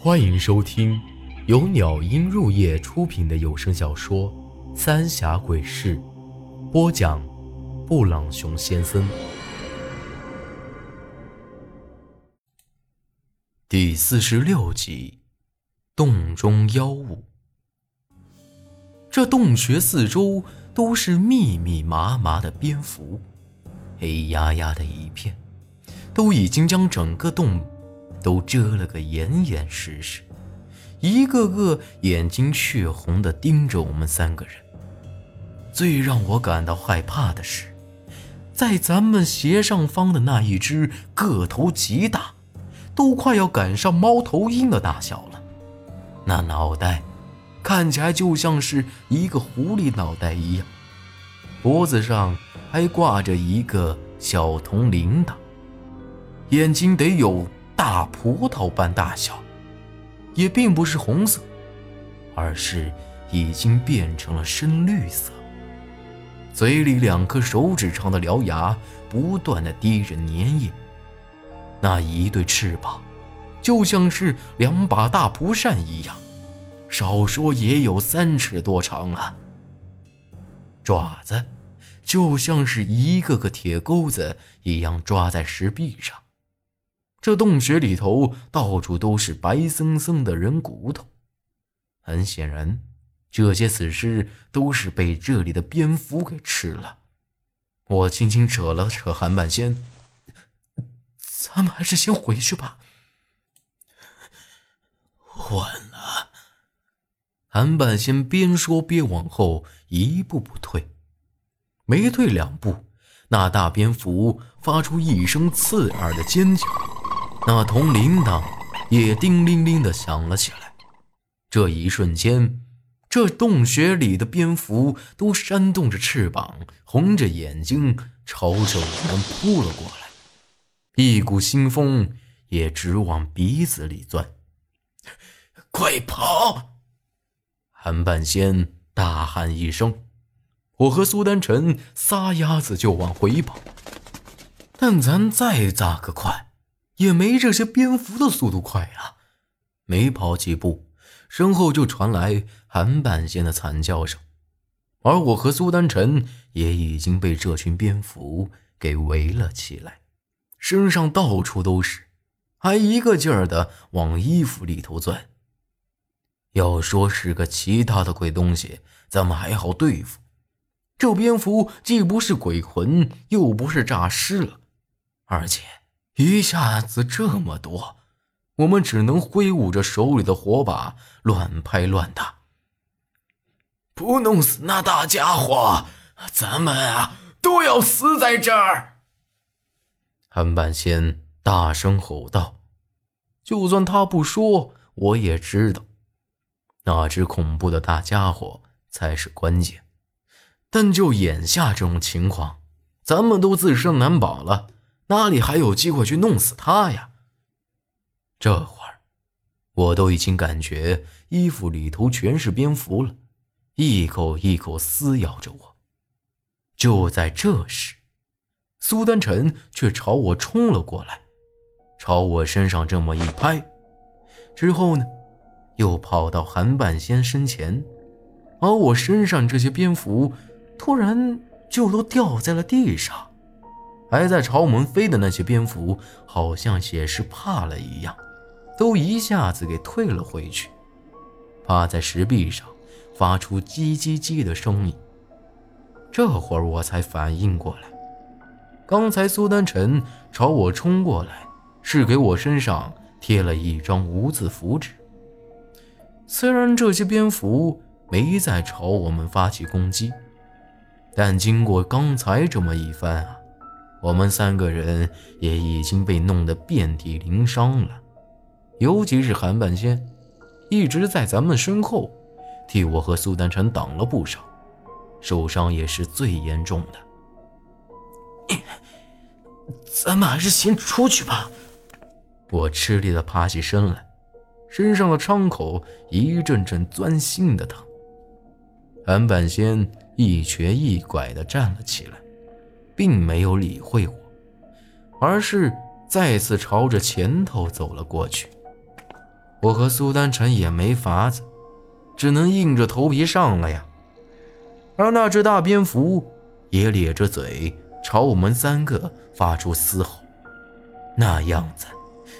欢迎收听由鸟音入夜出品的有声小说《三峡鬼事》，播讲：布朗熊先生。第四十六集：洞中妖物。这洞穴四周都是密密麻麻的蝙蝠，黑压压的一片，都已经将整个洞。都遮了个严严实实，一个个眼睛血红的盯着我们三个人。最让我感到害怕的是，在咱们斜上方的那一只个头极大，都快要赶上猫头鹰的大小了。那脑袋看起来就像是一个狐狸脑袋一样，脖子上还挂着一个小铜铃铛，眼睛得有。大葡萄般大小，也并不是红色，而是已经变成了深绿色。嘴里两颗手指长的獠牙不断的滴着粘液，那一对翅膀就像是两把大蒲扇一样，少说也有三尺多长啊。爪子就像是一个个铁钩子一样抓在石壁上。这洞穴里头到处都是白森森的人骨头，很显然，这些死尸都是被这里的蝙蝠给吃了。我轻轻扯了扯韩半仙：“咱们还是先回去吧。”晚了。韩半仙边说边往后一步步退，没退两步，那大蝙蝠发出一声刺耳的尖叫。那铜铃铛也叮铃铃的响了起来。这一瞬间，这洞穴里的蝙蝠都扇动着翅膀，红着眼睛朝着我们扑了过来，一股腥风也直往鼻子里钻。快跑！韩半仙大喊一声，我和苏丹臣撒丫子就往回跑。但咱再咋个快？也没这些蝙蝠的速度快啊！没跑几步，身后就传来韩半仙的惨叫声，而我和苏丹臣也已经被这群蝙蝠给围了起来，身上到处都是，还一个劲儿的往衣服里头钻。要说是个其他的鬼东西，咱们还好对付，这蝙蝠既不是鬼魂，又不是诈尸了，而且。一下子这么多，我们只能挥舞着手里的火把乱拍乱打。不弄死那大家伙，咱们啊都要死在这儿！韩半仙大声吼道：“就算他不说，我也知道，那只恐怖的大家伙才是关键。但就眼下这种情况，咱们都自身难保了。”哪里还有机会去弄死他呀？这会儿，我都已经感觉衣服里头全是蝙蝠了，一口一口撕咬着我。就在这时，苏丹臣却朝我冲了过来，朝我身上这么一拍，之后呢，又跑到韩半仙身前，而我身上这些蝙蝠突然就都掉在了地上。还在朝我们飞的那些蝙蝠，好像也是怕了一样，都一下子给退了回去，趴在石壁上，发出叽叽叽的声音。这会儿我才反应过来，刚才苏丹臣朝我冲过来，是给我身上贴了一张无字符纸。虽然这些蝙蝠没再朝我们发起攻击，但经过刚才这么一番啊。我们三个人也已经被弄得遍体鳞伤了，尤其是韩半仙，一直在咱们身后，替我和苏丹臣挡了不少，受伤也是最严重的。咱们还是先出去吧。我吃力的爬起身来，身上的伤口一阵阵钻心的疼。韩半仙一瘸一拐的站了起来。并没有理会我，而是再次朝着前头走了过去。我和苏丹臣也没法子，只能硬着头皮上了呀。而那只大蝙蝠也咧着嘴朝我们三个发出嘶吼，那样子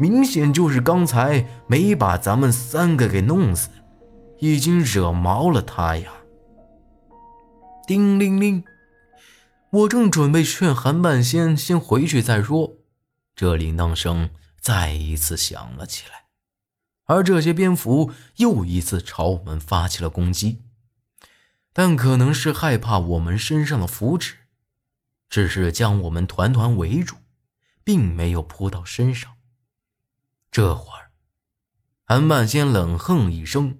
明显就是刚才没把咱们三个给弄死，已经惹毛了他呀。叮铃铃，我正准备劝韩半仙先回去再说，这铃铛声再一次响了起来。而这些蝙蝠又一次朝我们发起了攻击，但可能是害怕我们身上的符纸，只是将我们团团围住，并没有扑到身上。这会儿，韩半仙冷哼一声，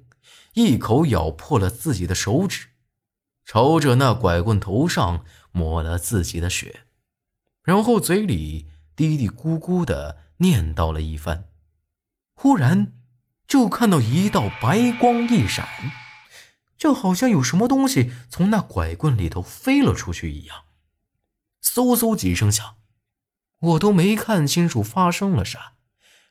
一口咬破了自己的手指，朝着那拐棍头上抹了自己的血，然后嘴里嘀嘀咕咕的念叨了一番，忽然。就看到一道白光一闪，就好像有什么东西从那拐棍里头飞了出去一样。嗖嗖几声响，我都没看清楚发生了啥，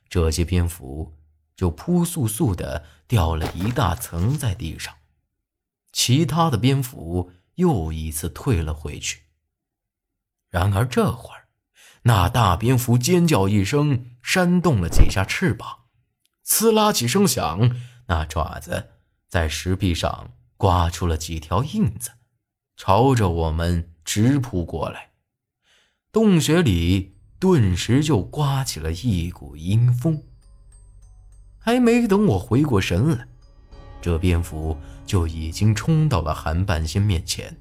这些蝙蝠就扑簌簌的掉了一大层在地上，其他的蝙蝠又一次退了回去。然而这会儿，那大蝙蝠尖叫一声，扇动了几下翅膀。呲啦几声响，那爪子在石壁上刮出了几条印子，朝着我们直扑过来。洞穴里顿时就刮起了一股阴风。还没等我回过神来，这蝙蝠就已经冲到了韩半仙面前。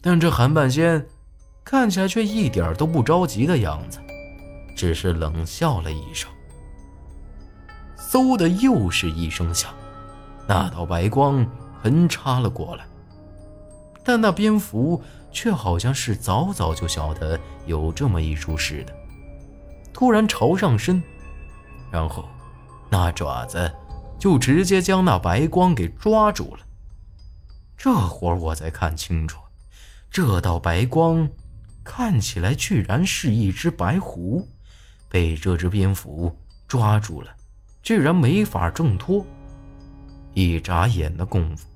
但这韩半仙看起来却一点都不着急的样子，只是冷笑了一声。嗖的又是一声响，那道白光横插了过来，但那蝙蝠却好像是早早就晓得有这么一出似的，突然朝上伸，然后那爪子就直接将那白光给抓住了。这会儿我才看清楚，这道白光看起来居然是一只白狐，被这只蝙蝠抓住了。居然没法挣脱，一眨眼的功夫，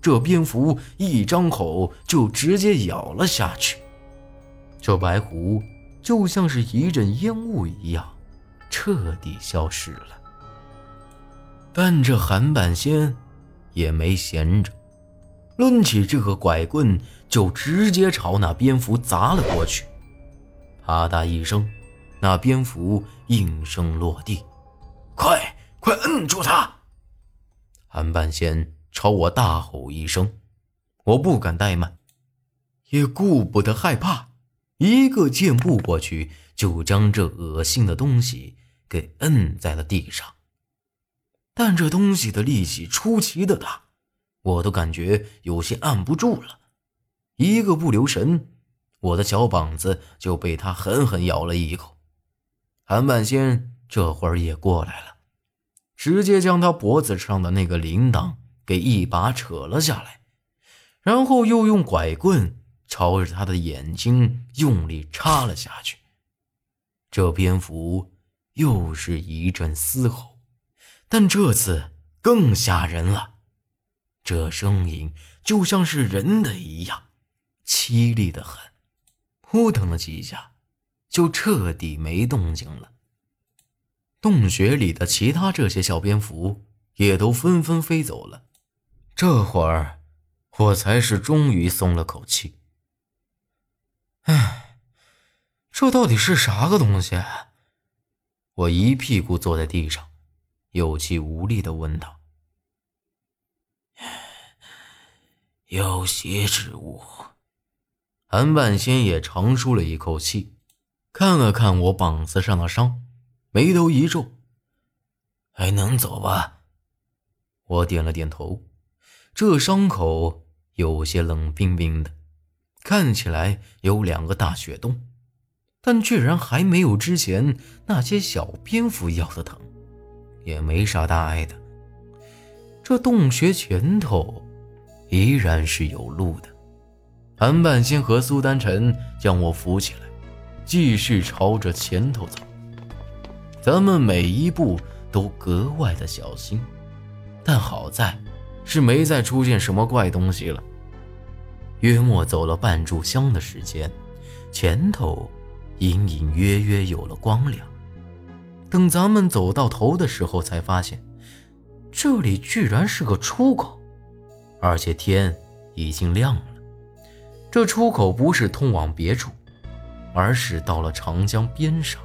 这蝙蝠一张口就直接咬了下去。这白狐就像是一阵烟雾一样，彻底消失了。但这韩半仙也没闲着，抡起这个拐棍就直接朝那蝙蝠砸了过去。啪嗒一声，那蝙蝠应声落地。快快摁住他！韩半仙朝我大吼一声，我不敢怠慢，也顾不得害怕，一个箭步过去，就将这恶心的东西给摁在了地上。但这东西的力气出奇的大，我都感觉有些按不住了，一个不留神，我的小膀子就被他狠狠咬了一口。韩半仙。这会儿也过来了，直接将他脖子上的那个铃铛给一把扯了下来，然后又用拐棍朝着他的眼睛用力插了下去。这蝙蝠又是一阵嘶吼，但这次更吓人了，这声音就像是人的一样，凄厉的很。扑腾了几下，就彻底没动静了。洞穴里的其他这些小蝙蝠也都纷纷飞走了。这会儿，我才是终于松了口气。唉，这到底是啥个东西？我一屁股坐在地上，有气无力的问道：“有邪之物。”韩半仙也长舒了一口气，看了看我膀子上的伤。眉头一皱，还能走吧？我点了点头。这伤口有些冷冰冰的，看起来有两个大血洞，但居然还没有之前那些小蝙蝠咬的疼，也没啥大碍的。这洞穴前头依然是有路的。韩半仙和苏丹臣将我扶起来，继续朝着前头走。咱们每一步都格外的小心。但好在，是没再出现什么怪东西了。约莫走了半炷香的时间，前头隐隐约约有了光亮。等咱们走到头的时候，才发现这里居然是个出口，而且天已经亮了。这出口不是通往别处，而是到了长江边上。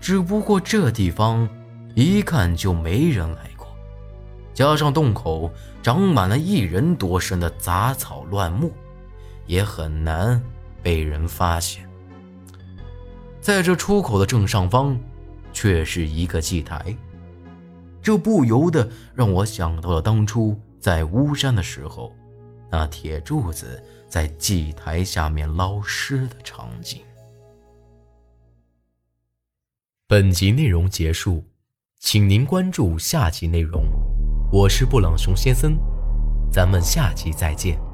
只不过这地方一看就没人来过，加上洞口长满了一人多深的杂草乱木，也很难被人发现。在这出口的正上方。却是一个祭台，这不由得让我想到了当初在巫山的时候，那铁柱子在祭台下面捞尸的场景。本集内容结束，请您关注下集内容。我是布朗熊先生，咱们下集再见。